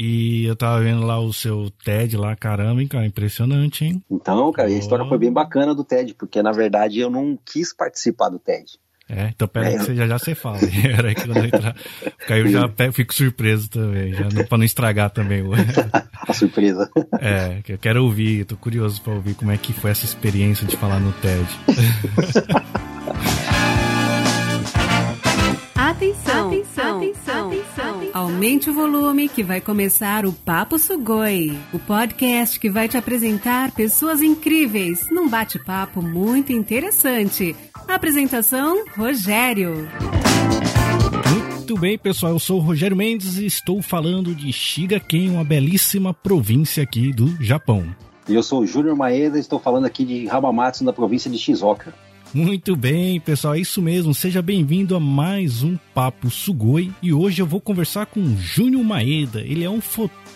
E eu tava vendo lá o seu TED lá, caramba, hein, cara, impressionante, hein? Então, cara, a história foi bem bacana do TED, porque na verdade eu não quis participar do TED. É, então pera é, que você já, já você fala. Era que eu não entrar. Porque aí eu já pego, fico surpreso também, já não, pra não estragar também o. A surpresa. É, que eu quero ouvir, tô curioso pra ouvir como é que foi essa experiência de falar no TED. Aumente o volume que vai começar o Papo Sugoi, o podcast que vai te apresentar pessoas incríveis num bate-papo muito interessante. Apresentação: Rogério. Muito bem, pessoal. Eu sou o Rogério Mendes e estou falando de Shigaken, uma belíssima província aqui do Japão. E eu sou o Júnior Maeda e estou falando aqui de Hamamatsu, na província de Shizuoka. Muito bem, pessoal, é isso mesmo. Seja bem-vindo a mais um Papo Sugoi. E hoje eu vou conversar com Júnior Maeda. Ele é um fotógrafo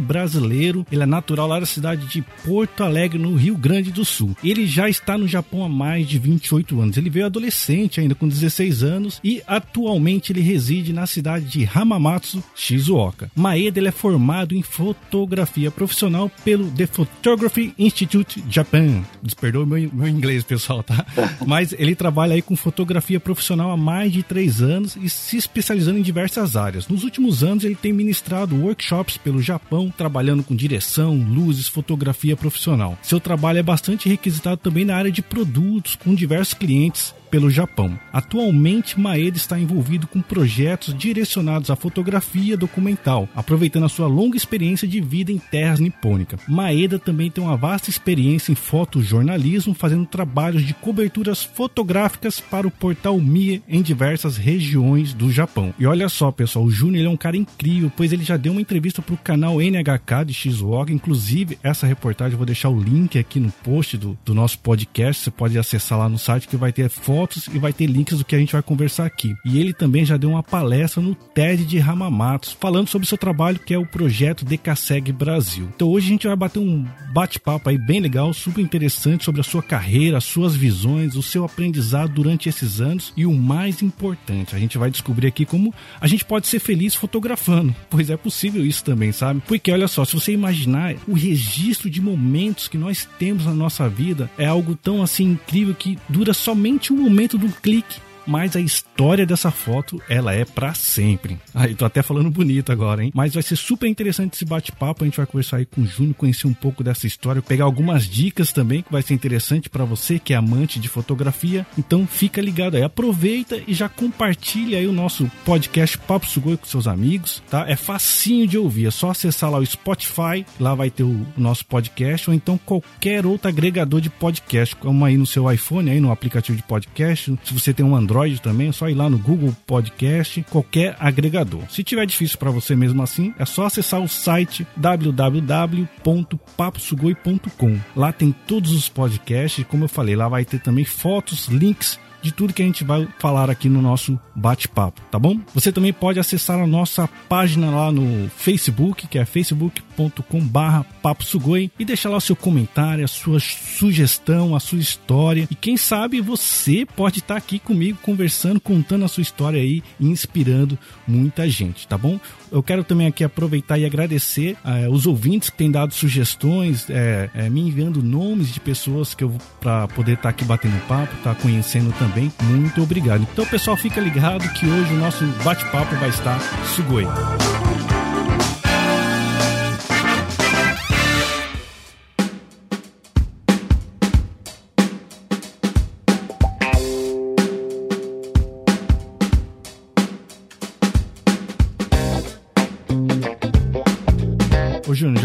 brasileiro. Ele é natural lá da cidade de Porto Alegre, no Rio Grande do Sul. Ele já está no Japão há mais de 28 anos. Ele veio adolescente, ainda com 16 anos, e atualmente ele reside na cidade de Hamamatsu, Shizuoka. Maeda ele é formado em fotografia profissional pelo The Photography Institute Japan. Desperdoe meu, meu inglês, pessoal, tá? Mas ele trabalha aí com fotografia profissional há mais de três anos e se especializando em diversas áreas. Nos últimos anos, ele tem ministrado workshops pelo Japão, trabalhando com direção, luzes, fotografia profissional. Seu trabalho é bastante requisitado também na área de produtos, com diversos clientes pelo Japão. Atualmente, Maeda está envolvido com projetos direcionados à fotografia documental, aproveitando a sua longa experiência de vida em terras nipônicas. Maeda também tem uma vasta experiência em fotojornalismo, fazendo trabalhos de coberturas fotográficas para o portal Mia em diversas regiões do Japão. E olha só, pessoal, o Júnior é um cara incrível, pois ele já deu uma entrevista para o canal NHK de Shizuoka. Inclusive, essa reportagem eu vou deixar o link aqui no post do, do nosso podcast. Você pode acessar lá no site que vai ter fotos fotos e vai ter links do que a gente vai conversar aqui. E ele também já deu uma palestra no TED de Ramamatos, falando sobre seu trabalho que é o projeto Decaseg Brasil. Então hoje a gente vai bater um bate-papo aí bem legal, super interessante sobre a sua carreira, as suas visões, o seu aprendizado durante esses anos e o mais importante, a gente vai descobrir aqui como a gente pode ser feliz fotografando, pois é possível isso também, sabe? Porque olha só, se você imaginar o registro de momentos que nós temos na nossa vida é algo tão assim incrível que dura somente um momento do clique mas a história dessa foto, ela é para sempre. Aí, tô até falando bonito agora, hein? Mas vai ser super interessante esse bate-papo, a gente vai conversar aí com o Júnior, conhecer um pouco dessa história, pegar algumas dicas também, que vai ser interessante para você que é amante de fotografia. Então, fica ligado aí, aproveita e já compartilha aí o nosso podcast Papo Sugoi com seus amigos, tá? É facinho de ouvir, é só acessar lá o Spotify, lá vai ter o nosso podcast, ou então qualquer outro agregador de podcast, como aí no seu iPhone, aí no aplicativo de podcast, se você tem um Android, Android também, é só ir lá no Google Podcast, qualquer agregador. Se tiver difícil para você mesmo assim, é só acessar o site www.paposugoi.com. Lá tem todos os podcasts, como eu falei, lá vai ter também fotos, links de tudo que a gente vai falar aqui no nosso bate-papo, tá bom? Você também pode acessar a nossa página lá no Facebook, que é facebook.com/barra e deixar lá o seu comentário, a sua sugestão, a sua história. E quem sabe você pode estar aqui comigo conversando, contando a sua história aí e inspirando muita gente, tá bom? Eu quero também aqui aproveitar e agradecer uh, os ouvintes que têm dado sugestões, é, é, me enviando nomes de pessoas que eu para poder estar aqui batendo papo, estar tá conhecendo também. Muito obrigado. Então, pessoal, fica ligado que hoje o nosso bate-papo vai estar Sugoi.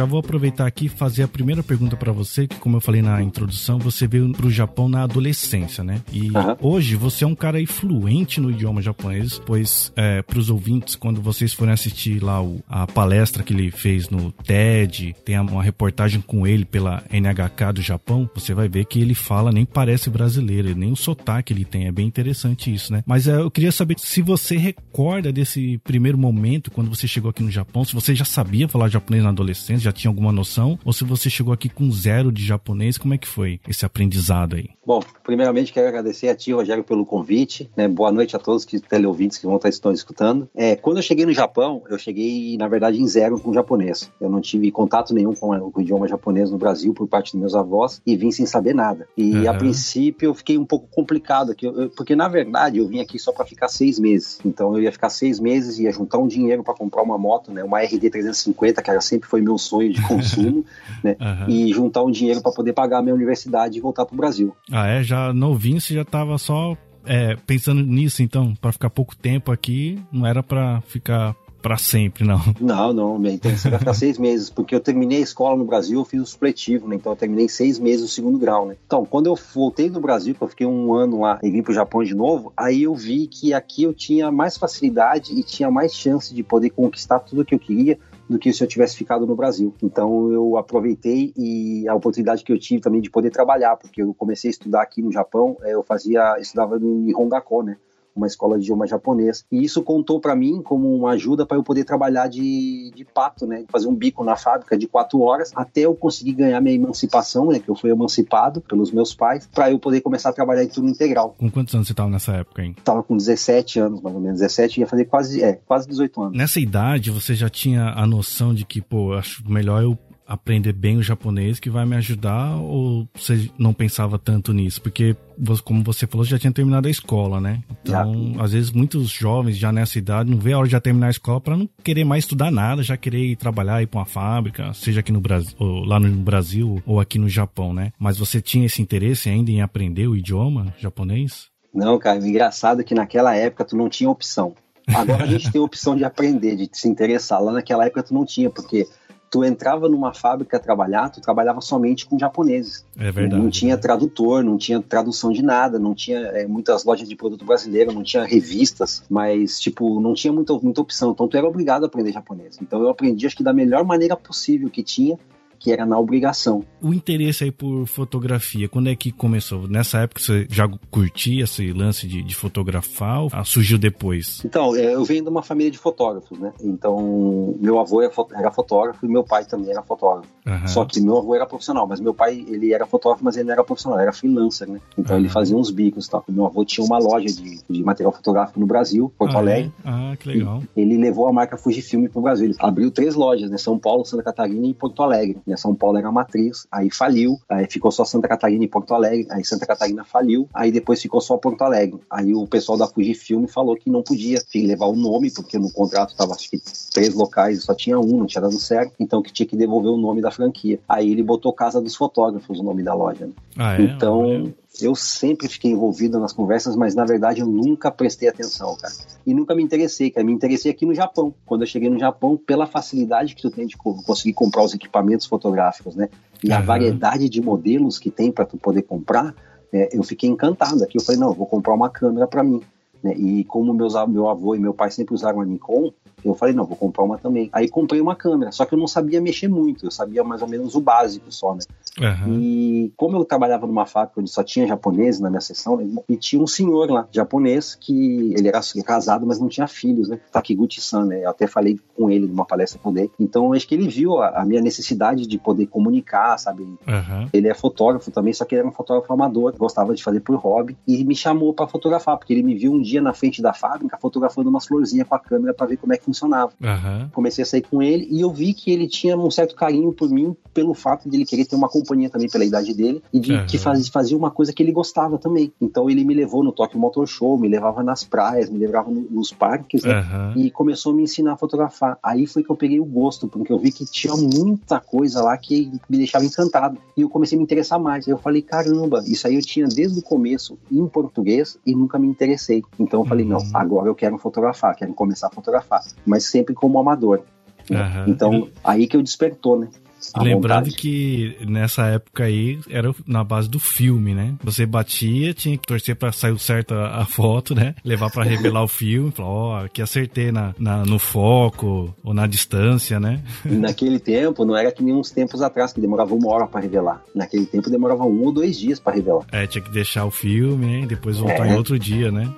Já vou aproveitar aqui e fazer a primeira pergunta para você, que como eu falei na introdução, você veio para o Japão na adolescência, né? E uhum. hoje você é um cara influente no idioma japonês, pois é, para os ouvintes, quando vocês forem assistir lá o, a palestra que ele fez no TED, tem uma reportagem com ele pela NHK do Japão, você vai ver que ele fala nem parece brasileiro, nem o sotaque ele tem, é bem interessante isso, né? Mas é, eu queria saber se você recorda desse primeiro momento, quando você chegou aqui no Japão, se você já sabia falar japonês na adolescência, adolescência, já tinha alguma noção? Ou se você chegou aqui com zero de japonês, como é que foi esse aprendizado aí? Bom, primeiramente quero agradecer a ti, Rogério, pelo convite. Né? Boa noite a todos que teleouvintes que vão estar estão escutando. É, quando eu cheguei no Japão, eu cheguei, na verdade, em zero com o japonês. Eu não tive contato nenhum com, com o idioma japonês no Brasil por parte dos meus avós e vim sem saber nada. E uhum. a princípio eu fiquei um pouco complicado aqui, porque na verdade eu vim aqui só para ficar seis meses. Então eu ia ficar seis meses, ia juntar um dinheiro para comprar uma moto, né, uma RD 350, que era sempre foi meu sonho de consumo, né, uhum. e juntar um dinheiro para poder pagar a minha universidade e voltar para o Brasil. Ah, é? Já novinho você já estava só é, pensando nisso, então, para ficar pouco tempo aqui, não era para ficar para sempre, não. Não, não, minha intenção era ficar seis meses, porque eu terminei a escola no Brasil, eu fiz o supletivo, né? Então eu terminei seis meses o segundo grau, né? Então, quando eu voltei do Brasil, que eu fiquei um ano lá e vim pro Japão de novo, aí eu vi que aqui eu tinha mais facilidade e tinha mais chance de poder conquistar tudo que eu queria do que se eu tivesse ficado no Brasil. Então eu aproveitei e a oportunidade que eu tive também de poder trabalhar, porque eu comecei a estudar aqui no Japão, é, eu fazia, estudava em Hongako, né? Uma escola de idioma japonês. E isso contou para mim como uma ajuda para eu poder trabalhar de, de pato, né? Fazer um bico na fábrica de quatro horas até eu conseguir ganhar minha emancipação, né? Que eu fui emancipado pelos meus pais, para eu poder começar a trabalhar em turno integral. Com quantos anos você estava nessa época, hein? Tava com 17 anos, mais ou menos. 17 ia fazer quase, é, quase 18 anos. Nessa idade, você já tinha a noção de que, pô, acho melhor eu aprender bem o japonês que vai me ajudar ou você não pensava tanto nisso? Porque, como você falou, já tinha terminado a escola, né? Então, já. às vezes, muitos jovens já nessa idade não vê a hora de já terminar a escola para não querer mais estudar nada, já querer ir trabalhar, ir para uma fábrica, seja aqui no Brasil, ou lá no Brasil ou aqui no Japão, né? Mas você tinha esse interesse ainda em aprender o idioma japonês? Não, cara, o engraçado é que naquela época tu não tinha opção. Agora a gente tem a opção de aprender, de se interessar. Lá naquela época tu não tinha, porque tu entrava numa fábrica a trabalhar, tu trabalhava somente com japoneses. É verdade. Não tinha tradutor, não tinha tradução de nada, não tinha é, muitas lojas de produto brasileiro, não tinha revistas, mas, tipo, não tinha muita, muita opção. Então, tu era obrigado a aprender japonês. Então, eu aprendi, acho que da melhor maneira possível que tinha, que era na obrigação. O interesse aí por fotografia, quando é que começou? Nessa época você já curtia esse lance de, de fotografar ou surgiu depois? Então, é, eu venho de uma família de fotógrafos, né? Então, meu avô era fotógrafo e meu pai também era fotógrafo. Uhum. Só que meu avô era profissional, mas meu pai, ele era fotógrafo, mas ele não era profissional, era freelancer, né? Então, uhum. ele fazia uns bicos e tal. Meu avô tinha uma loja de, de material fotográfico no Brasil, Porto ah, Alegre. É? Ah, que legal. Ele levou a marca Fujifilm para o Brasil. Ele abriu três lojas, né? São Paulo, Santa Catarina e Porto Alegre. Né? São Paulo era a matriz, aí faliu, aí ficou só Santa Catarina e Porto Alegre, aí Santa Catarina faliu, aí depois ficou só Porto Alegre. Aí o pessoal da Fujifilm falou que não podia levar o nome, porque no contrato estava acho que três locais, só tinha um, não tinha dado certo, então que tinha que devolver o nome da franquia. Aí ele botou Casa dos Fotógrafos, o nome da loja. Né? Ah, é? Então, eu sempre fiquei envolvido nas conversas, mas na verdade eu nunca prestei atenção, cara. E nunca me interessei, cara. Me interessei aqui no Japão. Quando eu cheguei no Japão, pela facilidade que tu tem de conseguir comprar os equipamentos fotográficos, né? E uhum. a variedade de modelos que tem para tu poder comprar, é, eu fiquei encantado aqui. Eu falei, não, eu vou comprar uma câmera para mim. Né? E como meus, meu avô e meu pai sempre usaram a Nikon, eu falei, não, vou comprar uma também. Aí comprei uma câmera, só que eu não sabia mexer muito, eu sabia mais ou menos o básico só, né? Uhum. E como eu trabalhava numa fábrica onde só tinha japoneses na minha sessão, e tinha um senhor lá, japonês, que ele era casado, mas não tinha filhos, né? Takiguchi-san, né? Eu até falei com ele numa palestra com ele. Então, acho que ele viu a, a minha necessidade de poder comunicar, sabe? Uhum. Ele é fotógrafo também, só que ele era um fotógrafo amador, gostava de fazer por hobby, e me chamou para fotografar, porque ele me viu um dia na frente da fábrica fotografando umas florzinhas com a câmera para ver como é que funcionava. Uhum. Comecei a sair com ele e eu vi que ele tinha um certo carinho por mim pelo fato de ele querer ter uma companhia também pela idade dele e de uhum. que faz, fazia uma coisa que ele gostava também. Então ele me levou no Tokyo Motor Show, me levava nas praias, me levava no, nos parques né? uhum. e começou a me ensinar a fotografar. Aí foi que eu peguei o gosto, porque eu vi que tinha muita coisa lá que me deixava encantado. E eu comecei a me interessar mais. Eu falei, caramba, isso aí eu tinha desde o começo em português e nunca me interessei. Então eu falei, não, uhum. agora eu quero fotografar, quero começar a fotografar. Mas sempre como amador. Né? Então, aí que eu despertou, né? Lembrando vontade. que nessa época aí era na base do filme, né? Você batia, tinha que torcer para sair certo a, foto, né? Levar para revelar o filme, falar, ó, oh, aqui acertei na, na, no foco ou na distância, né? Naquele tempo, não era que nem uns tempos atrás, que demorava uma hora para revelar. Naquele tempo demorava um ou dois dias para revelar. É, tinha que deixar o filme? E depois voltar é. em outro dia, né?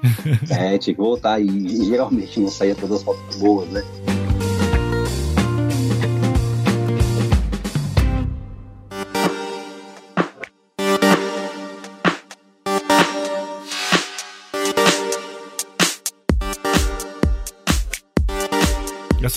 é, tinha que voltar. E, e geralmente não saía todas as fotos boas, né?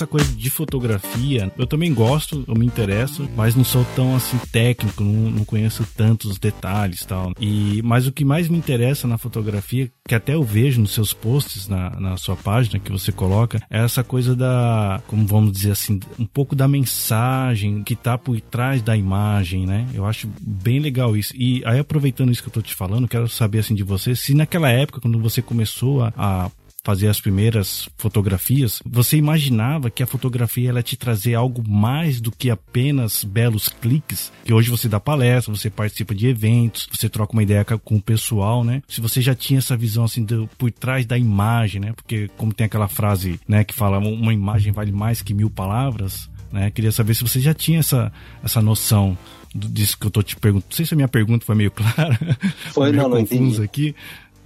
Essa coisa de fotografia, eu também gosto, eu me interesso, mas não sou tão assim técnico, não, não conheço tantos detalhes tal. E, mas o que mais me interessa na fotografia, que até eu vejo nos seus posts na, na sua página que você coloca, é essa coisa da, como vamos dizer assim, um pouco da mensagem que tá por trás da imagem, né? Eu acho bem legal isso. E aí, aproveitando isso que eu tô te falando, quero saber assim de você, se naquela época, quando você começou a, a fazer as primeiras fotografias, você imaginava que a fotografia ela te trazer algo mais do que apenas belos cliques? Que hoje você dá palestra, você participa de eventos, você troca uma ideia com o pessoal, né? Se você já tinha essa visão assim do, por trás da imagem, né? Porque como tem aquela frase, né, que fala uma imagem vale mais que mil palavras, né? Queria saber se você já tinha essa essa noção disso que eu tô te perguntando. Não sei se a minha pergunta foi meio clara. Foi, não, não entendi. aqui.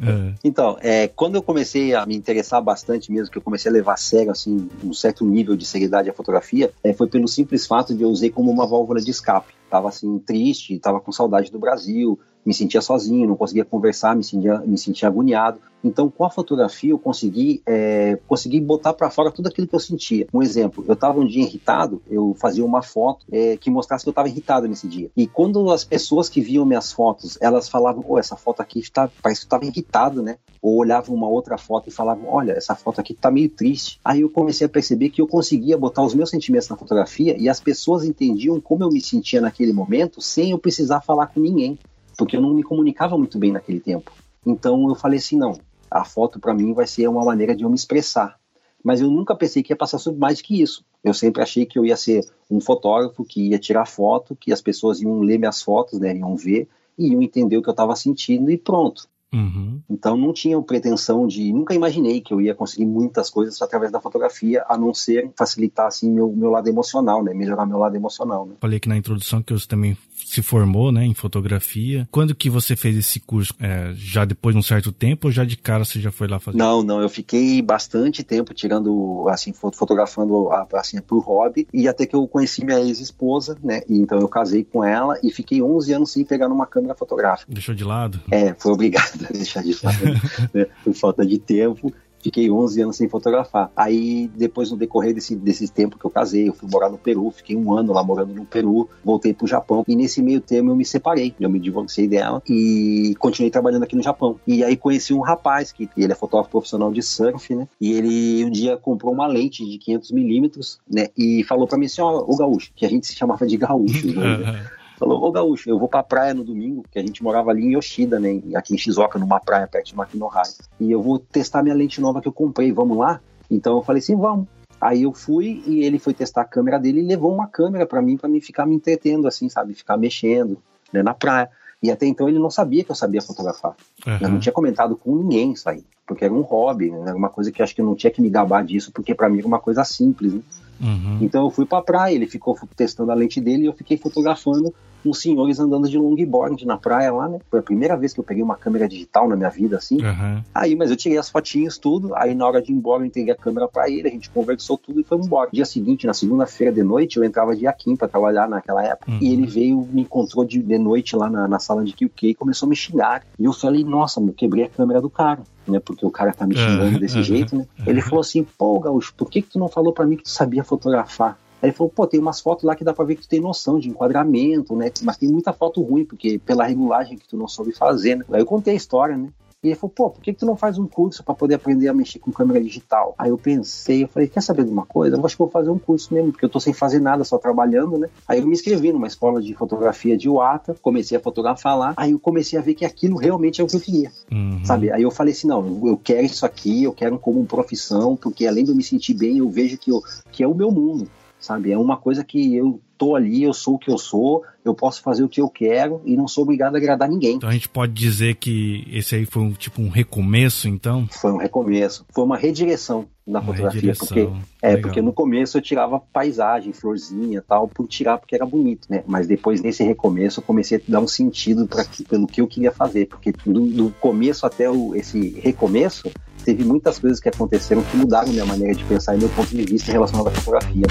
É. Então, é, quando eu comecei a me interessar bastante mesmo, que eu comecei a levar a sério, assim, um certo nível de seriedade a fotografia, é, foi pelo simples fato de eu usei como uma válvula de escape. Tava, assim, triste, tava com saudade do Brasil, me sentia sozinho, não conseguia conversar, me sentia, me sentia agoniado. Então, com a fotografia, eu consegui, é, consegui botar para fora tudo aquilo que eu sentia. Um exemplo, eu estava um dia irritado, eu fazia uma foto é, que mostrasse que eu estava irritado nesse dia. E quando as pessoas que viam minhas fotos, elas falavam, oh, essa foto aqui está, parece que estava irritado, né? Ou olhavam uma outra foto e falavam, olha, essa foto aqui está meio triste. Aí eu comecei a perceber que eu conseguia botar os meus sentimentos na fotografia e as pessoas entendiam como eu me sentia naquele momento sem eu precisar falar com ninguém porque eu não me comunicava muito bem naquele tempo. Então eu falei assim, não, a foto para mim vai ser uma maneira de eu me expressar. Mas eu nunca pensei que ia passar sobre mais que isso. Eu sempre achei que eu ia ser um fotógrafo que ia tirar foto, que as pessoas iam ler minhas fotos, né, iam ver e iam entender o que eu estava sentindo e pronto. Uhum. Então não tinha pretensão de, nunca imaginei que eu ia conseguir muitas coisas através da fotografia, a não ser facilitar assim meu, meu lado emocional, né, melhorar meu lado emocional. Né? Falei que na introdução que você também se formou, né, em fotografia. Quando que você fez esse curso? É, já depois de um certo tempo ou já de cara você já foi lá fazer? Não, não, eu fiquei bastante tempo tirando, assim, fotografando assim pro hobby e até que eu conheci minha ex-esposa, né, e então eu casei com ela e fiquei 11 anos sem pegar numa câmera fotográfica. Deixou de lado? É, foi obrigado deixar de lado, né, por falta de tempo fiquei 11 anos sem fotografar. Aí, depois, no decorrer desse, desse tempo que eu casei, eu fui morar no Peru, fiquei um ano lá morando no Peru, voltei pro Japão, e nesse meio termo eu me separei, eu me divorciei dela e continuei trabalhando aqui no Japão. E aí conheci um rapaz, que ele é fotógrafo profissional de surf, né? E ele um dia comprou uma lente de 500 milímetros, né? E falou para mim assim, ó, o gaúcho, que a gente se chamava de gaúcho, né? Falou, ô Gaúcho, eu vou pra praia no domingo, porque a gente morava ali em Yoshida, né? Aqui em Shizuoka, numa praia perto de Makinohara. E eu vou testar minha lente nova que eu comprei, vamos lá? Então eu falei assim, vamos. Aí eu fui e ele foi testar a câmera dele e levou uma câmera para mim, para mim ficar me entretendo, assim, sabe? Ficar mexendo né, na praia. E até então ele não sabia que eu sabia fotografar. Uhum. Eu não tinha comentado com ninguém isso aí, porque era um hobby, né? era uma coisa que acho que eu não tinha que me gabar disso, porque para mim era uma coisa simples. Né? Uhum. Então eu fui pra praia, ele ficou testando a lente dele e eu fiquei fotografando uns senhores andando de longboard na praia lá, né? Foi a primeira vez que eu peguei uma câmera digital na minha vida, assim. Uhum. Aí, mas eu tirei as fotinhas, tudo. Aí, na hora de ir embora, eu entreguei a câmera pra ele, a gente conversou tudo e foi embora. Dia seguinte, na segunda-feira de noite, eu entrava de Akin pra trabalhar naquela época. Uhum. E ele veio, me encontrou de, de noite lá na, na sala de QQ e começou a me xingar. E eu falei, nossa, meu, quebrei a câmera do cara. Né, porque o cara tá me xingando desse jeito, né? Ele falou assim, pô, Gaúcho, por que, que tu não falou para mim que tu sabia fotografar? Aí ele falou, pô, tem umas fotos lá que dá pra ver que tu tem noção de enquadramento, né? Mas tem muita foto ruim, porque pela regulagem que tu não soube fazer, né? Aí eu contei a história, né? E ele falou, pô, por que, que tu não faz um curso para poder aprender a mexer com câmera digital? Aí eu pensei, eu falei, quer saber de uma coisa? Eu acho que vou fazer um curso mesmo, porque eu tô sem fazer nada, só trabalhando, né? Aí eu me inscrevi numa escola de fotografia de Uata, comecei a fotografar lá, aí eu comecei a ver que aquilo realmente é o que eu queria, uhum. sabe? Aí eu falei assim, não, eu quero isso aqui, eu quero como profissão, porque além de eu me sentir bem, eu vejo que, eu, que é o meu mundo sabe? É uma coisa que eu tô ali, eu sou o que eu sou, eu posso fazer o que eu quero e não sou obrigado a agradar ninguém. Então a gente pode dizer que esse aí foi um tipo um recomeço, então? Foi um recomeço, foi uma redireção na uma fotografia, redireção. porque é Legal. porque no começo eu tirava paisagem, florzinha, tal, por tirar porque era bonito, né? Mas depois nesse recomeço eu comecei a dar um sentido para pelo que eu queria fazer, porque do, do começo até o, esse recomeço teve muitas coisas que aconteceram que mudaram minha maneira de pensar e meu ponto de vista em relação à fotografia.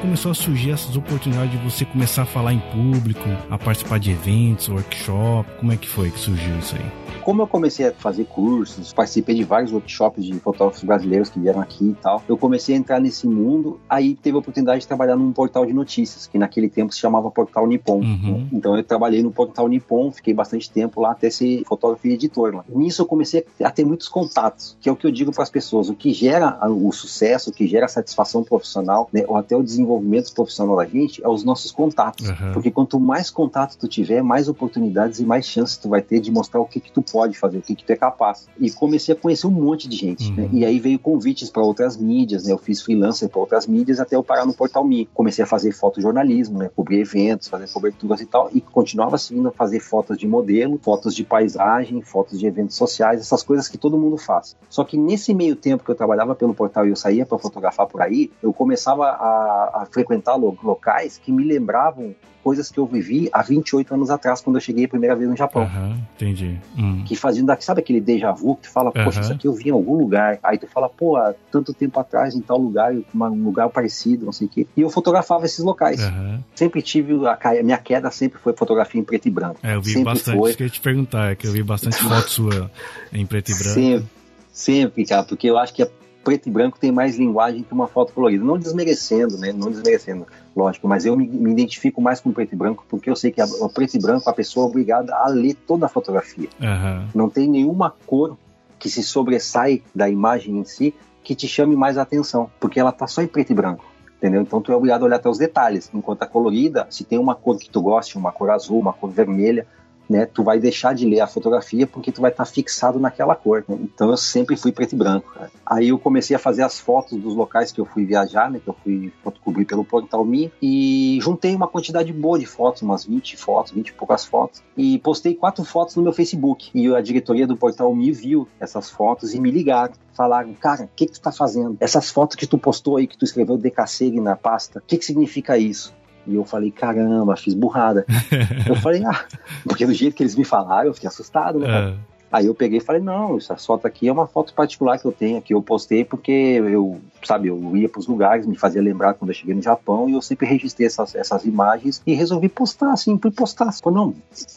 começou a surgir essas oportunidades de você começar a falar em público, a participar de eventos, workshop? Como é que foi que surgiu isso aí? Como eu comecei a fazer cursos, participei de vários workshops de fotógrafos brasileiros que vieram aqui e tal, eu comecei a entrar nesse mundo, aí teve a oportunidade de trabalhar num portal de notícias, que naquele tempo se chamava Portal Nippon. Uhum. Então eu trabalhei no Portal Nippon, fiquei bastante tempo lá até ser fotógrafo e editor lá. Nisso eu comecei a ter muitos contatos, que é o que eu digo para as pessoas, o que gera o sucesso, o que gera a satisfação profissional, né, ou até o desenvolvimento profissional da gente, é os nossos contatos. Uhum. Porque quanto mais contato tu tiver, mais oportunidades e mais chances tu vai ter de mostrar o que que tu pode fazer, o que, que tu é capaz. E comecei a conhecer um monte de gente, né? uhum. né? E aí veio convites para outras mídias, né? Eu fiz freelancer para outras mídias até eu parar no Portal Me. Comecei a fazer fotojornalismo, né? Cobrir eventos, fazer coberturas e tal. E continuava seguindo a fazer fotos de modelo, fotos de paisagem, fotos de eventos sociais, essas coisas que todo mundo faz. Só que nesse meio tempo que eu trabalhava pelo portal e eu saía para fotografar por aí, eu começava a, a frequentar locais que me lembravam coisas que eu vivi há 28 anos atrás, quando eu cheguei a primeira vez no Japão. Uhum, entendi. Hum. Que faziam daqui, sabe aquele déjà vu que tu fala, poxa, uhum. isso aqui eu vi em algum lugar. Aí tu fala, pô, há tanto tempo atrás, em tal lugar, um lugar parecido, não sei o quê. E eu fotografava esses locais. Uhum. Sempre tive, a, a, minha queda sempre foi fotografia em preto e branco. É, eu vi sempre bastante, foi. isso que eu ia te perguntar, é que eu vi bastante foto sua em preto e branco. Sempre, sempre, cara, porque eu acho que a preto e branco tem mais linguagem que uma foto colorida. Não desmerecendo, né? Não desmerecendo, lógico, mas eu me, me identifico mais com preto e branco porque eu sei que a, a preto e branco a pessoa é obrigada a ler toda a fotografia. Uhum. Não tem nenhuma cor que se sobressai da imagem em si que te chame mais a atenção, porque ela tá só em preto e branco. Entendeu? Então tu é obrigado a olhar até os detalhes. Enquanto a colorida, se tem uma cor que tu goste, uma cor azul, uma cor vermelha, né, tu vai deixar de ler a fotografia porque tu vai estar tá fixado naquela cor. Né? Então eu sempre fui preto e branco. Cara. Aí eu comecei a fazer as fotos dos locais que eu fui viajar, né, que eu fui cobrir pelo Portal Me e juntei uma quantidade boa de fotos, umas 20 fotos, 20 e poucas fotos e postei quatro fotos no meu Facebook. E a diretoria do Portal Me viu essas fotos e me ligaram falaram, cara, o que, que tu tá fazendo? Essas fotos que tu postou aí, que tu escreveu Decaceg na pasta, o que, que significa isso? E eu falei, caramba, fiz burrada. eu falei, ah, porque do jeito que eles me falaram, eu fiquei assustado, né? É. Aí eu peguei e falei, não, essa foto aqui é uma foto particular que eu tenho, que eu postei porque eu, sabe, eu ia para os lugares, me fazia lembrar quando eu cheguei no Japão e eu sempre registrei essas, essas imagens e resolvi postar, assim, por postar. Falei, não,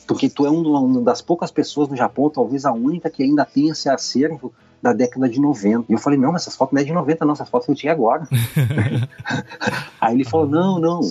porque tu é uma das poucas pessoas no Japão, talvez a única que ainda tem esse acervo da década de 90. E eu falei, não, mas essas fotos não é de 90, não, essas fotos eu tinha agora. Aí ele falou, não, não,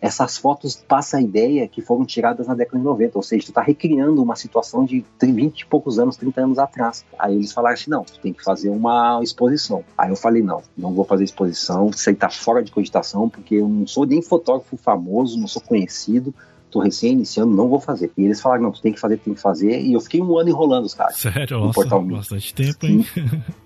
essas fotos passam a ideia que foram tiradas na década de 90, ou seja, tu está recriando uma situação de 20 e poucos anos, 30 anos atrás. Aí eles falaram assim, não, tu tem que fazer uma exposição. Aí eu falei, não, não vou fazer exposição, isso aí tá fora de cogitação, porque eu não sou nem fotógrafo famoso, não sou conhecido, tô recém iniciando, não vou fazer. E eles falaram, não, tu tem que fazer, tem que fazer. E eu fiquei um ano enrolando os caras. Sério? No Nossa, bastante tempo, hein?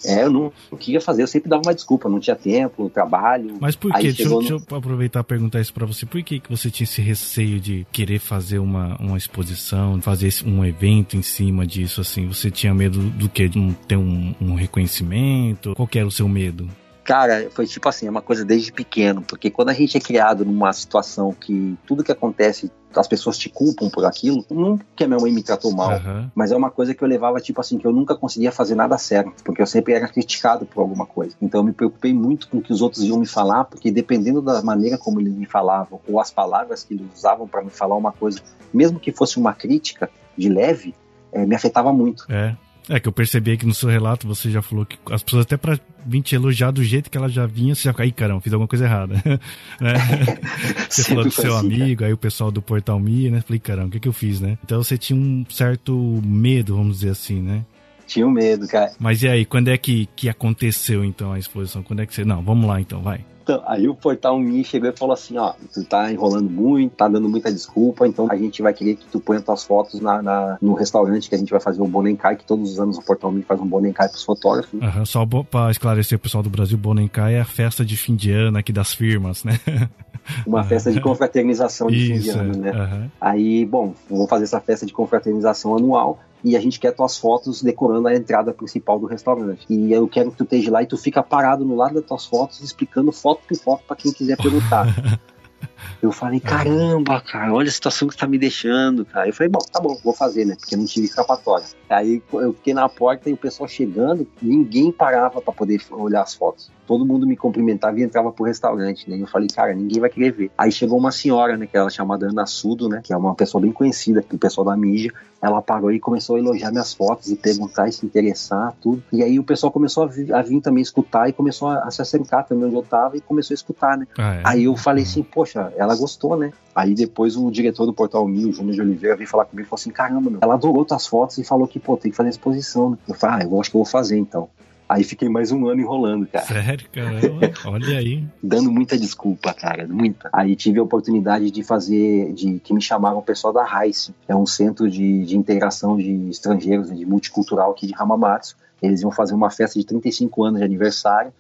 É, eu não, não queria fazer, eu sempre dava uma desculpa, não tinha tempo, trabalho. Mas por quê? Deixa, no... deixa, eu aproveitar e perguntar isso pra você. Por que, que você tinha esse receio de querer fazer uma, uma exposição, fazer um evento em cima disso, assim? Você tinha medo do quê? De não ter um, um reconhecimento? Qual que era o seu medo? Cara, foi tipo assim, é uma coisa desde pequeno, porque quando a gente é criado numa situação que tudo que acontece, as pessoas te culpam por aquilo, não que a minha mãe me tratou mal, uhum. mas é uma coisa que eu levava tipo assim, que eu nunca conseguia fazer nada certo, porque eu sempre era criticado por alguma coisa. Então eu me preocupei muito com o que os outros iam me falar, porque dependendo da maneira como eles me falavam, ou as palavras que eles usavam para me falar uma coisa, mesmo que fosse uma crítica de leve, é, me afetava muito. É. É que eu percebi que no seu relato você já falou que as pessoas até pra vir te elogiar do jeito que ela já vinha, você já fica, aí caramba, fiz alguma coisa errada. né? você falou do seu assim, amigo, cara. aí o pessoal do Portal Mi, né? Falei, caramba, o que, que eu fiz, né? Então você tinha um certo medo, vamos dizer assim, né? Tinha um medo, cara. Mas e aí, quando é que, que aconteceu então a exposição? Quando é que você. Não, vamos lá então, vai. Então, aí o Portal Me chegou e falou assim, ó, tu tá enrolando muito, tá dando muita desculpa, então a gente vai querer que tu ponha tuas fotos na, na no restaurante que a gente vai fazer o Bonenkai, que todos os anos o Portal Me faz um Bonenkai pros fotógrafos. Uhum, só pra esclarecer o pessoal do Brasil, Bonenkai é a festa de fim de ano aqui das firmas, né? Uma festa de confraternização de Isso, fim de ano, né? Uhum. Aí, bom, vamos fazer essa festa de confraternização anual e a gente quer tuas fotos decorando a entrada principal do restaurante. E eu quero que tu esteja lá e tu fica parado no lado das tuas fotos explicando foto por foto para quem quiser perguntar. Eu falei, caramba, cara, olha a situação que você tá me deixando, cara. Eu falei, bom, tá bom, vou fazer, né? Porque não tive escapatória. Aí eu fiquei na porta e o pessoal chegando, ninguém parava para poder olhar as fotos. Todo mundo me cumprimentava e entrava pro restaurante, né? E eu falei, cara, ninguém vai querer ver. Aí chegou uma senhora, né, que ela chamada Ana Sudo, né? Que é uma pessoa bem conhecida aqui, o pessoal da mídia. Ela parou e começou a elogiar minhas fotos e perguntar e se interessar, tudo. E aí o pessoal começou a vir, a vir também escutar e começou a, a, se acercar também onde eu tava e começou a escutar, né? Ah, é? Aí eu falei assim, poxa, ela gostou, né? Aí depois o diretor do Portal Mil, o Júnior de Oliveira, veio falar comigo e falou assim: caramba, meu, ela adorou tuas fotos e falou que, pô, tem que fazer exposição. Né? Eu falei, ah, eu acho que eu vou fazer então. Aí fiquei mais um ano enrolando, cara. Sério, cara? Olha aí. Dando muita desculpa, cara, muita. Aí tive a oportunidade de fazer, de que me chamaram o pessoal da RICE, é um centro de, de integração de estrangeiros, de multicultural aqui de Hamamatsu. Eles iam fazer uma festa de 35 anos de aniversário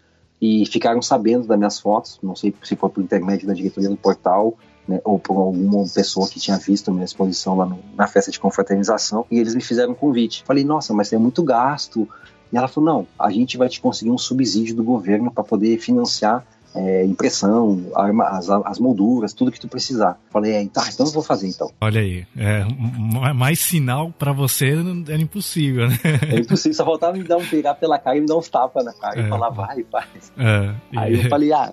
e ficaram sabendo das minhas fotos, não sei se foi por intermédio da diretoria do portal né, ou por alguma pessoa que tinha visto minha exposição lá no, na festa de confraternização, e eles me fizeram um convite. Falei, nossa, mas tem muito gasto, e ela falou: não, a gente vai te conseguir um subsídio do governo para poder financiar é, impressão, as, as, molduras, tudo que tu precisar. Falei, é, tá, então eu vou fazer então. Olha aí, é, mais sinal para você era impossível, né? É impossível, só faltava me dar um pegar pela cara e me dar uns tapas na cara é. e falar, vai, faz. É, Aí eu falei, ah,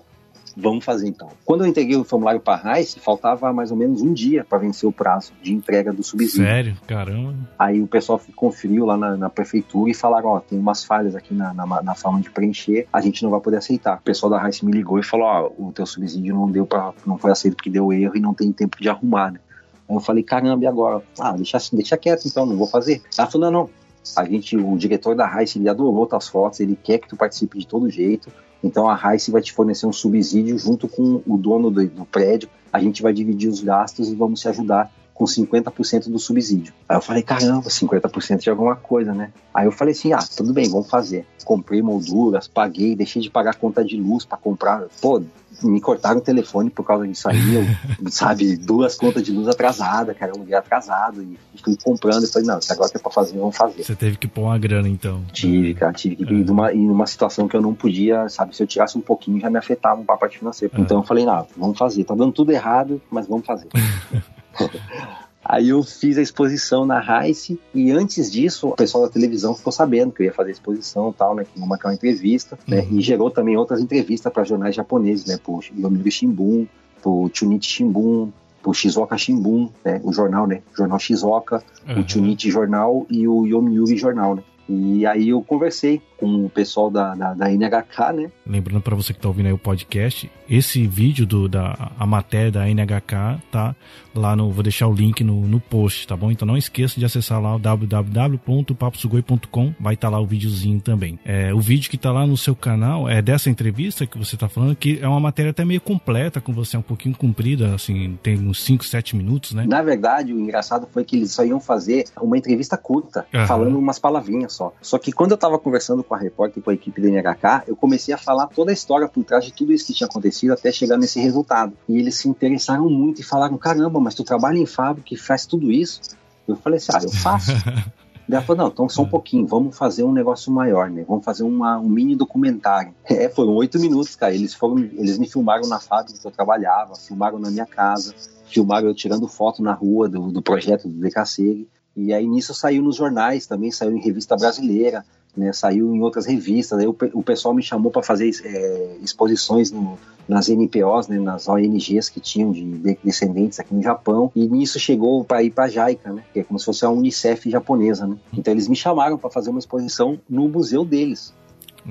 Vamos fazer então. Quando eu entreguei o formulário para a RAIS, faltava mais ou menos um dia para vencer o prazo de entrega do subsídio. Sério? Caramba. Aí o pessoal conferiu lá na, na prefeitura e falaram: Ó, tem umas falhas aqui na, na, na, forma de preencher, a gente não vai poder aceitar. O pessoal da RAIS me ligou e falou: Ó, o teu subsídio não deu para, não foi aceito porque deu erro e não tem tempo de arrumar, né? Aí eu falei: caramba, e agora? Ah, deixa, deixa quieto então, não vou fazer. Ela falou: não, não. A gente, o diretor da RAIS, ele adorou tuas fotos, ele quer que tu participe de todo jeito então a Rice vai te fornecer um subsídio junto com o dono do, do prédio. A gente vai dividir os gastos e vamos te ajudar com 50% do subsídio. Aí eu falei, caramba, 50% de alguma coisa, né? Aí eu falei assim, ah, tudo bem, vamos fazer. Comprei molduras, paguei, deixei de pagar conta de luz para comprar. Pô, me cortaram o telefone por causa disso aí, eu, sabe, duas contas de luz atrasadas, cara, um dia atrasado, e fui comprando e falei, não, se agora que é pra fazer, vamos fazer. Você teve que pôr uma grana, então. Tive, cara, tive que é. ir numa, ir numa situação que eu não podia, sabe, se eu tirasse um pouquinho já me afetava um papo financeiro. É. Então eu falei, não, vamos fazer, tá dando tudo errado, mas vamos fazer. Aí eu fiz a exposição na Rice e antes disso o pessoal da televisão ficou sabendo que eu ia fazer a exposição e tal, né? Que ia marcar uma entrevista, né? Uhum. E gerou também outras entrevistas para jornais japoneses, né? Por Yomiuri Shimbun, por Chunichi Shimbun, por Shizuoka Shimbun, né? O jornal, né? O jornal Shizuoka, uhum. o Chunichi Jornal e o Yomiuri Jornal, né? E aí eu conversei com o pessoal da, da, da NHK, né? Lembrando para você que está ouvindo aí o podcast, esse vídeo do, da a matéria da NHK tá lá no. Vou deixar o link no, no post, tá bom? Então não esqueça de acessar lá o www.paposugoi.com, vai estar tá lá o videozinho também. É, o vídeo que está lá no seu canal é dessa entrevista que você está falando, que é uma matéria até meio completa com você, é um pouquinho comprida, assim, tem uns 5, 7 minutos, né? Na verdade, o engraçado foi que eles só iam fazer uma entrevista curta, uhum. falando umas palavrinhas só. Só que quando eu estava conversando com a repórter e com a equipe da NHK, eu comecei a falar toda a história por trás de tudo isso que tinha acontecido até chegar nesse resultado. E eles se interessaram muito e falaram: caramba, mas tu trabalha em fábrica e faz tudo isso? Eu falei assim: ah, eu faço. Ela falou, não, então só um pouquinho, vamos fazer um negócio maior, né? Vamos fazer uma, um mini documentário. É, foram oito minutos, cara. Eles foram, eles me filmaram na fábrica que eu trabalhava, filmaram na minha casa, filmaram eu tirando foto na rua do, do projeto do DKC. E aí nisso saiu nos jornais também, saiu em revista brasileira, né, saiu em outras revistas. Aí o, o pessoal me chamou para fazer é, exposições no, nas NPOs, né, nas ONGs que tinham de, de descendentes aqui no Japão. E nisso chegou para ir para a JICA, né, que é como se fosse a Unicef japonesa. Né? Então eles me chamaram para fazer uma exposição no museu deles.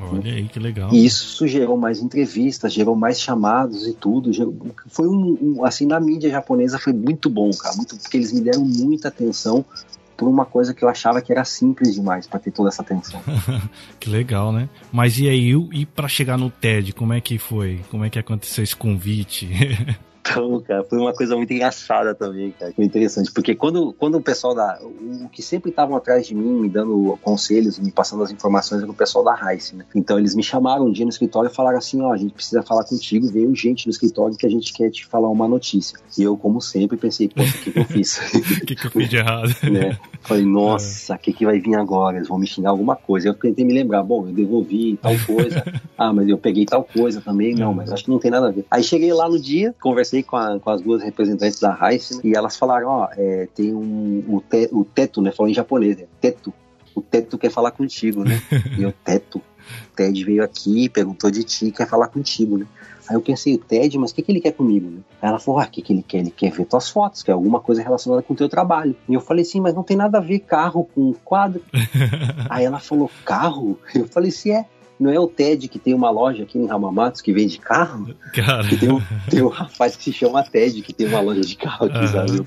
Olha aí que legal. E isso gerou mais entrevistas, gerou mais chamados e tudo. Gerou, foi um, um, assim na mídia japonesa foi muito bom, cara, muito porque eles me deram muita atenção por uma coisa que eu achava que era simples demais para ter toda essa atenção. que legal, né? Mas e aí, e para chegar no TED, como é que foi? Como é que aconteceu esse convite? Então, cara, foi uma coisa muito engraçada também, cara. Foi interessante, porque quando, quando o pessoal da. O que sempre estavam atrás de mim, me dando conselhos, me passando as informações, era o pessoal da Rice, né? Então eles me chamaram um dia no escritório e falaram assim: ó, a gente precisa falar contigo, veio gente no escritório que a gente quer te falar uma notícia. E eu, como sempre, pensei, poxa, o que, que eu fiz? O que, que eu fiz de errado? né? Falei, nossa, o é. que, que vai vir agora? Eles vão me xingar alguma coisa. Eu tentei me lembrar, bom, eu devolvi tal coisa. ah, mas eu peguei tal coisa também. Não, mas acho que não tem nada a ver. Aí cheguei lá no dia, conversei conversei com, a, com as duas representantes da Rice e elas falaram, ó, é, tem um, o, te, o teto, né? Falou em japonês, né? Teto. O teto quer falar contigo, né? e o teto. O Ted veio aqui, perguntou de ti, quer falar contigo, né? Aí eu pensei, o Ted, mas o que, que ele quer comigo? Né? Aí ela falou, ah, o que, que ele quer? Ele quer ver tuas fotos, que é alguma coisa relacionada com o teu trabalho. E eu falei, sim, mas não tem nada a ver carro com quadro. Aí ela falou, carro? Eu falei, sim, é. Não é o Ted que tem uma loja aqui em Ramamatos que vende carro? Cara. Tem um, tem um rapaz que se chama Ted que tem uma loja de carro aqui, uhum. sabe?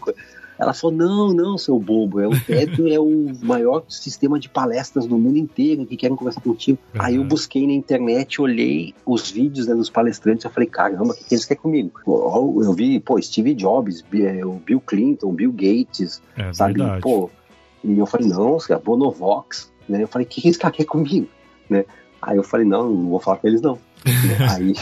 Ela falou: não, não, seu bobo, é o TED é o maior sistema de palestras do mundo inteiro que querem conversar contigo. Uhum. Aí eu busquei na internet, olhei os vídeos né, dos palestrantes, eu falei, caramba, o que, que eles querem comigo? Eu vi, pô, Steve Jobs, é, o Bill Clinton, Bill Gates, é, sabe? Verdade. Pô, e eu falei, não, cara, Bonovox, né? Eu falei, o que, que esse cara quer comigo? Né? Aí eu falei, não, não vou falar com eles não. Aí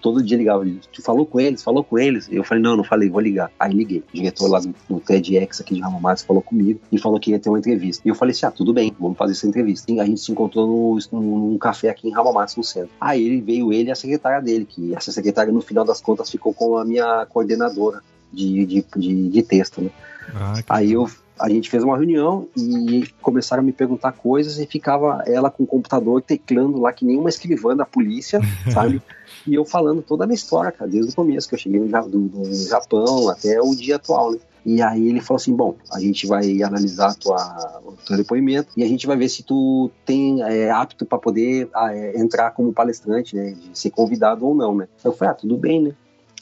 todo dia ligava, tu falou com eles, falou com eles. Eu falei, não, não falei, vou ligar. Aí liguei. O diretor lá do, TEDx aqui de Ramamas falou comigo e falou que ia ter uma entrevista. E eu falei assim: ah, tudo bem, vamos fazer essa entrevista. E a gente se encontrou no, num café aqui em Ramamas, no centro. Aí ele veio, ele e a secretária dele, que essa secretária, no final das contas, ficou com a minha coordenadora de, de, de, de texto, né? Ah, Aí eu a gente fez uma reunião e começaram a me perguntar coisas e ficava ela com o computador teclando lá que nem uma escrivã da polícia, sabe? e eu falando toda a minha história, cara, desde o começo, que eu cheguei no, do, do Japão até o dia atual, né? E aí ele falou assim, bom, a gente vai analisar tua, o teu depoimento e a gente vai ver se tu tem é, apto para poder é, entrar como palestrante, né, de ser convidado ou não, né? Eu falei, ah, tudo bem, né?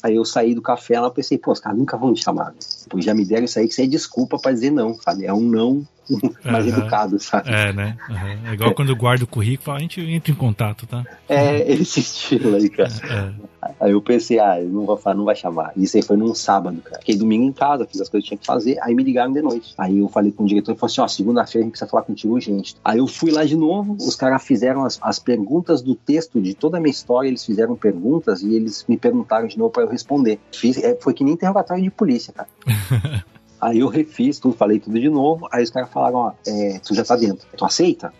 Aí eu saí do café lá, pensei, pô, os caras nunca vão te chamar. Né? Pois já me deram isso aí que isso é desculpa para dizer não, sabe? É um não mais uhum. educado, sabe? É, né? Uhum. É igual quando guarda o currículo, a gente entra em contato, tá? É, esse estilo aí, cara. É. Aí eu pensei, ah, não vai, não vai chamar. Isso aí foi num sábado, cara. Fiquei domingo em casa, fiz as coisas que tinha que fazer, aí me ligaram de noite. Aí eu falei com o diretor e falou assim: ó, segunda-feira a gente precisa falar contigo, gente. Aí eu fui lá de novo, os caras fizeram as, as perguntas do texto de toda a minha história, eles fizeram perguntas e eles me perguntaram de novo para eu responder. Fiz, é, foi que nem interrogatório de polícia, cara. Aí eu refiz tudo, falei tudo de novo. Aí os caras falaram: Ó, é, tu já tá dentro. Tu aceita?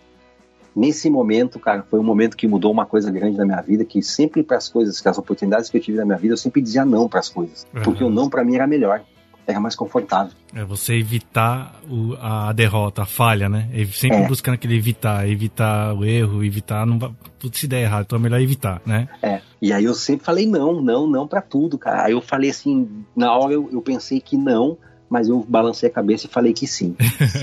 Nesse momento, cara, foi um momento que mudou uma coisa grande na minha vida, que sempre para as coisas, que as oportunidades que eu tive na minha vida, eu sempre dizia não para as coisas. Uhum. Porque o não para mim era melhor era mais confortável. É você evitar o, a derrota, a falha, né? Sempre é. buscando aquele evitar, evitar o erro, evitar, não tudo se der errado, então é melhor evitar, né? É. E aí eu sempre falei não, não, não para tudo, cara. Aí eu falei assim, na hora eu, eu pensei que não, mas eu balancei a cabeça e falei que sim.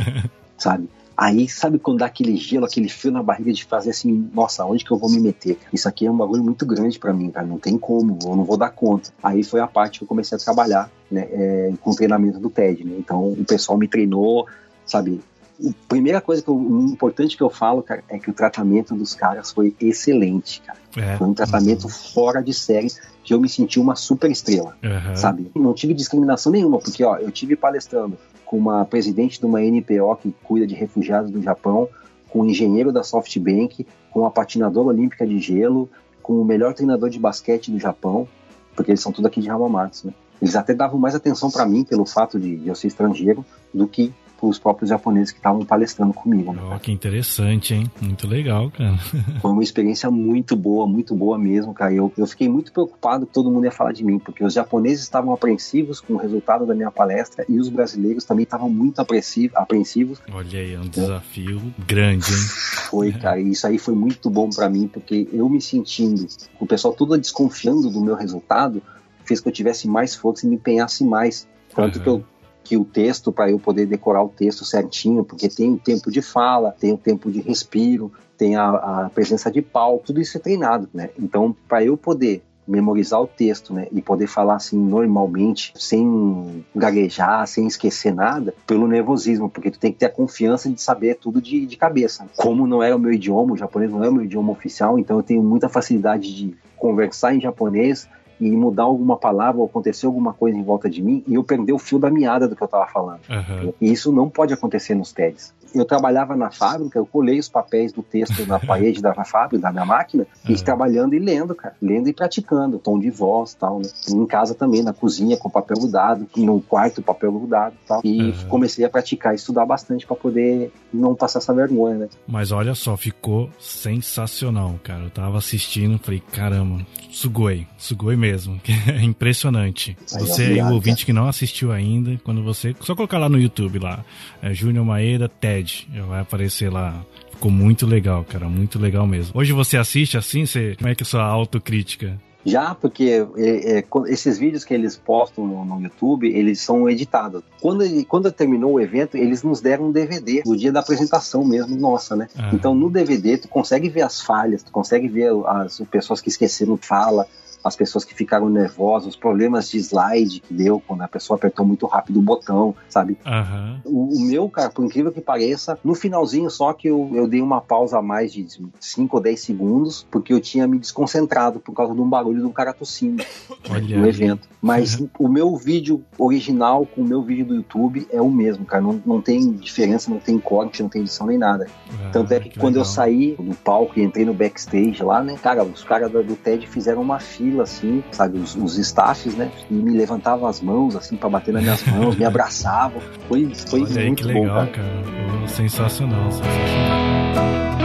sabe? Aí, sabe quando dá aquele gelo, aquele frio na barriga de fazer assim, nossa, onde que eu vou me meter? Isso aqui é um bagulho muito grande para mim, cara, não tem como, eu não vou dar conta. Aí foi a parte que eu comecei a trabalhar, né, é, com o treinamento do TED, né? Então, o pessoal me treinou, sabe? A primeira coisa que eu, importante que eu falo, cara, é que o tratamento dos caras foi excelente, cara. É. Foi um tratamento uhum. fora de série que eu me senti uma super estrela, uhum. sabe? Não tive discriminação nenhuma, porque ó, eu tive palestrando com uma presidente de uma NPO que cuida de refugiados do Japão, com um engenheiro da SoftBank, com uma patinadora olímpica de gelo, com o melhor treinador de basquete do Japão, porque eles são tudo aqui de Hamamatsu, né? Eles até davam mais atenção para mim pelo fato de, de eu ser estrangeiro do que os próprios japoneses que estavam palestrando comigo. Né? Oh, que interessante, hein? Muito legal, cara. Foi uma experiência muito boa, muito boa mesmo, cara. Eu, eu fiquei muito preocupado que todo mundo ia falar de mim, porque os japoneses estavam apreensivos com o resultado da minha palestra e os brasileiros também estavam muito apreensivos. Olha aí, é um desafio grande, hein? Foi, cara. E isso aí foi muito bom para mim, porque eu me sentindo, o pessoal todo desconfiando do meu resultado, fez que eu tivesse mais força e me empenhasse mais. Tanto uhum. que eu que o texto, para eu poder decorar o texto certinho, porque tem o tempo de fala, tem o tempo de respiro, tem a, a presença de pau, tudo isso é treinado, né? Então, para eu poder memorizar o texto, né, e poder falar assim normalmente, sem gaguejar, sem esquecer nada, pelo nervosismo, porque tu tem que ter a confiança de saber tudo de, de cabeça. Como não é o meu idioma, o japonês não é o meu idioma oficial, então eu tenho muita facilidade de conversar em japonês e mudar alguma palavra ou acontecer alguma coisa em volta de mim e eu perder o fio da meada do que eu estava falando. Uhum. E isso não pode acontecer nos TEDs. Eu trabalhava na fábrica, eu colei os papéis do texto na parede da fábrica, da minha máquina, e trabalhando e lendo, cara. Lendo e praticando, tom de voz tal, né? Em casa também, na cozinha, com papel grudado, no quarto, papel grudado tal. E uhum. comecei a praticar, estudar bastante para poder não passar essa vergonha, né? Mas olha só, ficou sensacional, cara. Eu tava assistindo, falei, caramba, sugoi, sugoi mesmo. É impressionante. Aí, você obrigado, o ouvinte cara. que não assistiu ainda, quando você. Só colocar lá no YouTube lá, é Júnior Maeda TED, vai aparecer lá. Ficou muito legal, cara, muito legal mesmo. Hoje você assiste assim? Você, como é que é a sua autocrítica? Já, porque é, é, esses vídeos que eles postam no, no, YouTube, eles são editados. Quando, quando terminou o evento, eles nos deram um DVD no dia da apresentação mesmo, nossa, né? Uhum. Então no DVD tu consegue ver as falhas, tu consegue ver as pessoas que esqueceram fala, as pessoas que ficaram nervosas, os problemas de slide que deu quando a pessoa apertou muito rápido o botão, sabe? Uhum. O, o, meu, cara, por incrível que pareça, no finalzinho só que eu, eu dei uma pausa a mais de 5 ou 10 segundos, porque eu tinha me desconcentrado por causa de um barulho de um cara tossindo Olha no evento. Mas uhum. o meu vídeo original com o meu vídeo do YouTube é o mesmo, cara. Não, não tem diferença, não tem corte, não tem edição nem nada. Ah, Tanto é que, que quando legal. eu saí do palco e entrei no backstage lá, né, cara, os caras do TED fizeram uma fila fila, assim, sabe, os, os staffs, né? E me levantavam as mãos, assim, para bater nas minhas mãos, me abraçavam. Foi, foi Olha muito aí, que legal, bom, cara. cara. Sensacional, sensacional.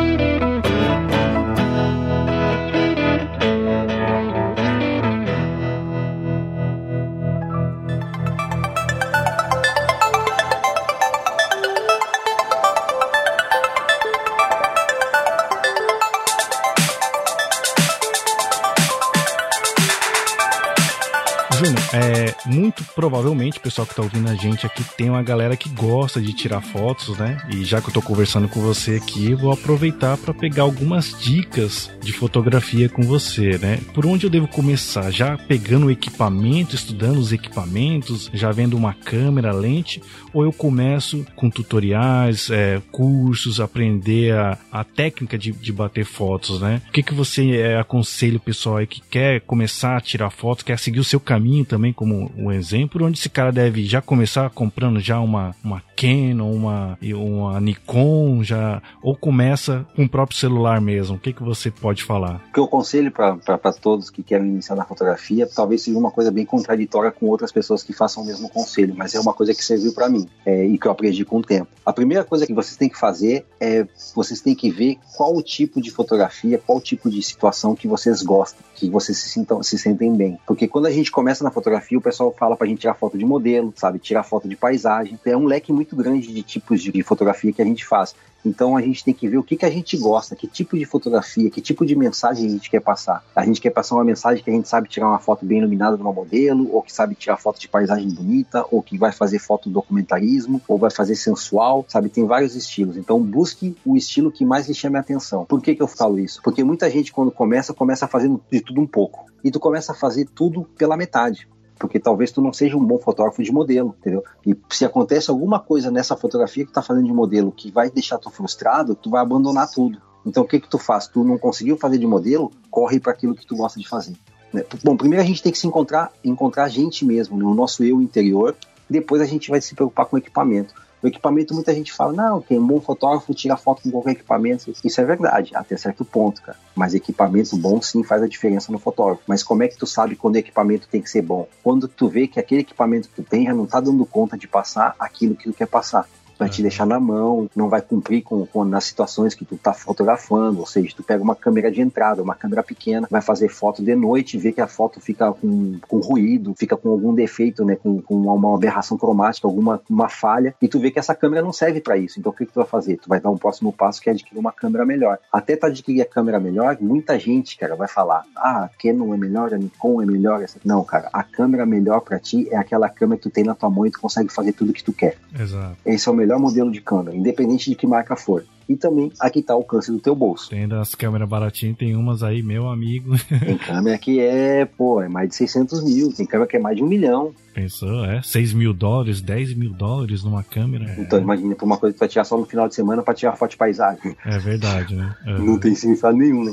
É, muito provavelmente, o pessoal que tá ouvindo a gente aqui tem uma galera que gosta de tirar fotos, né? E já que eu tô conversando com você aqui, vou aproveitar para pegar algumas dicas de fotografia com você, né? Por onde eu devo começar? Já pegando o equipamento, estudando os equipamentos, já vendo uma câmera, lente, ou eu começo com tutoriais, é, cursos, aprender a, a técnica de, de bater fotos, né? O que, que você é, aconselha o pessoal aí que quer começar a tirar fotos, quer seguir o seu caminho também? também como um exemplo, onde esse cara deve já começar comprando já uma, uma Canon, uma, uma Nikon, já, ou começa com o próprio celular mesmo? O que, que você pode falar? O que eu aconselho para todos que querem iniciar na fotografia, talvez seja uma coisa bem contraditória com outras pessoas que façam o mesmo conselho, mas é uma coisa que serviu para mim é, e que eu aprendi com o tempo. A primeira coisa que vocês têm que fazer é vocês têm que ver qual o tipo de fotografia, qual o tipo de situação que vocês gostam, que vocês se, sintam, se sentem bem. Porque quando a gente começa na fotografia, o pessoal fala pra gente tirar foto de modelo, sabe? Tirar foto de paisagem. É um leque muito grande de tipos de fotografia que a gente faz. Então a gente tem que ver o que, que a gente gosta, que tipo de fotografia, que tipo de mensagem a gente quer passar. A gente quer passar uma mensagem que a gente sabe tirar uma foto bem iluminada de uma modelo, ou que sabe tirar foto de paisagem bonita, ou que vai fazer foto documentarismo, ou vai fazer sensual, sabe? Tem vários estilos. Então busque o estilo que mais lhe chame a atenção. Por que, que eu falo isso? Porque muita gente quando começa, começa fazendo de tudo um pouco. E tu começa a fazer tudo pela metade porque talvez tu não seja um bom fotógrafo de modelo, entendeu? E se acontece alguma coisa nessa fotografia que tu tá fazendo de modelo que vai deixar tu frustrado, tu vai abandonar tudo. Então o que que tu faz? Tu não conseguiu fazer de modelo, corre para aquilo que tu gosta de fazer. Né? Bom, primeiro a gente tem que se encontrar, encontrar a gente mesmo, né? o nosso eu interior. Depois a gente vai se preocupar com o equipamento. O equipamento, muita gente fala, não, quem é um bom fotógrafo tira foto com qualquer equipamento. Isso é verdade, até certo ponto, cara. Mas equipamento bom sim faz a diferença no fotógrafo. Mas como é que tu sabe quando o equipamento tem que ser bom? Quando tu vê que aquele equipamento que tu tem já não tá dando conta de passar aquilo que tu quer passar vai te deixar na mão, não vai cumprir com, com, nas situações que tu tá fotografando, ou seja, tu pega uma câmera de entrada, uma câmera pequena, vai fazer foto de noite vê que a foto fica com, com ruído, fica com algum defeito, né, com, com uma aberração cromática, alguma uma falha, e tu vê que essa câmera não serve para isso. Então o que, que tu vai fazer? Tu vai dar um próximo passo que é adquirir uma câmera melhor. Até tu adquirir a câmera melhor, muita gente, cara, vai falar: "Ah, a Canon é melhor, a Nikon é melhor". Não, cara, a câmera melhor para ti é aquela câmera que tu tem na tua mão e tu consegue fazer tudo que tu quer. Exato. Esse é o melhor melhor modelo de câmera, independente de que marca for. E também a que está ao alcance do teu bolso. Tem das câmeras baratinhas, tem umas aí, meu amigo. Tem câmera que é, pô, é mais de 600 mil, tem câmera que é mais de um milhão. Pensou, é? 6 mil dólares, 10 mil dólares numa câmera. Então, imagina, por uma coisa que tu vai tirar só no final de semana para tirar foto de paisagem. É verdade, né? É. Não tem significado nenhum, né?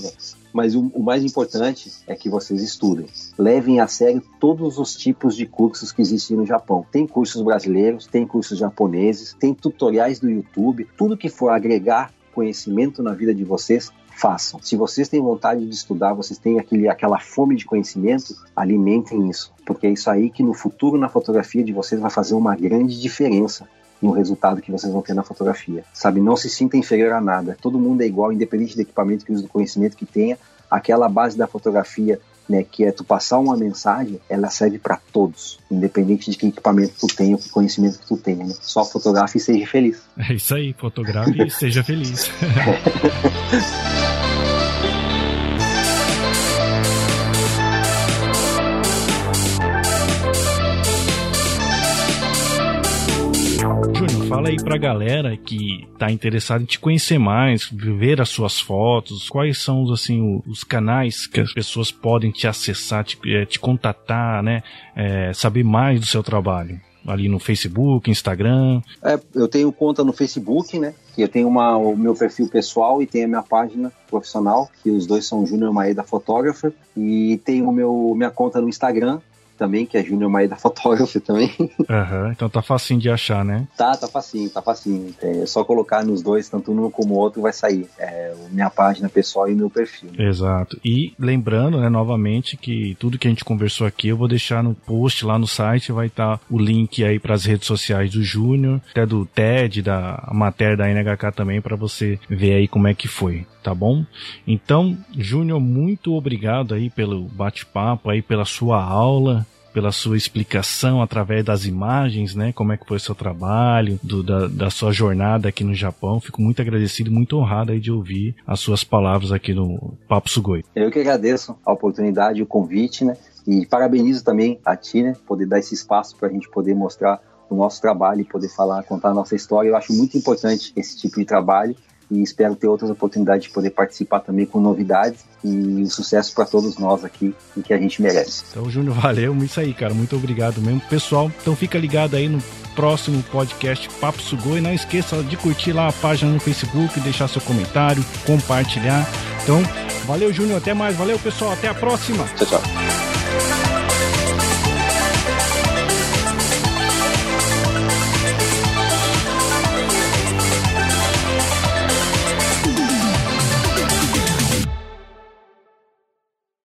Mas o, o, mais importante é que vocês estudem. Levem a sério todos os tipos de cursos que existem no Japão. Tem cursos brasileiros, tem cursos japoneses, tem tutoriais do YouTube. Tudo que for agregar conhecimento na vida de vocês, façam. Se vocês têm vontade de estudar, vocês têm aquele, aquela fome de conhecimento, alimentem isso. Porque é isso aí que no futuro na fotografia de vocês vai fazer uma grande diferença no resultado que vocês vão ter na fotografia. Sabe, não se sinta inferior a nada. Todo mundo é igual, independente do equipamento que use, do conhecimento que tenha. Aquela base da fotografia, né, que é tu passar uma mensagem, ela serve para todos, independente de que equipamento tu tenha, que conhecimento que tu tenha. Né? Só fotografe e seja feliz. É isso aí, fotografe e seja feliz. fala aí pra galera que tá interessada em te conhecer mais, ver as suas fotos, quais são assim os canais que as pessoas podem te acessar, te, eh, te contatar, né, é, saber mais do seu trabalho ali no Facebook, Instagram? É, eu tenho conta no Facebook, né? Que eu tenho uma, o meu perfil pessoal e tenho a minha página profissional, que os dois são Júnior Maeda Photographer. E tenho o meu, minha conta no Instagram, também, que é Júnior Maeda Fotógrafo também. Uhum, então tá facinho de achar, né? Tá, tá facinho, tá facinho. É só colocar nos dois, tanto um como o outro, vai sair. É, minha página pessoal e meu perfil. Exato. E lembrando, né, novamente, que tudo que a gente conversou aqui eu vou deixar no post lá no site, vai estar tá o link aí para as redes sociais do Júnior, até do TED, da matéria da NHK também, para você ver aí como é que foi tá bom? Então, Júnior, muito obrigado aí pelo bate-papo, aí pela sua aula, pela sua explicação através das imagens, né? Como é que foi o seu trabalho, do, da, da sua jornada aqui no Japão. Fico muito agradecido, muito honrado aí de ouvir as suas palavras aqui no Papo Sugoi. Eu que agradeço a oportunidade, o convite, né? E parabenizo também a ti, né? Poder dar esse espaço para a gente poder mostrar o nosso trabalho e poder falar, contar a nossa história. Eu acho muito importante esse tipo de trabalho e espero ter outras oportunidades de poder participar também com novidades e um sucesso para todos nós aqui e que a gente merece. Então, Júnior, valeu, isso aí, cara, muito obrigado mesmo. Pessoal, então fica ligado aí no próximo podcast Papo Sugoi. Não esqueça de curtir lá a página no Facebook, deixar seu comentário, compartilhar. Então, valeu, Júnior, até mais, valeu, pessoal, até a próxima. Tchau, tchau.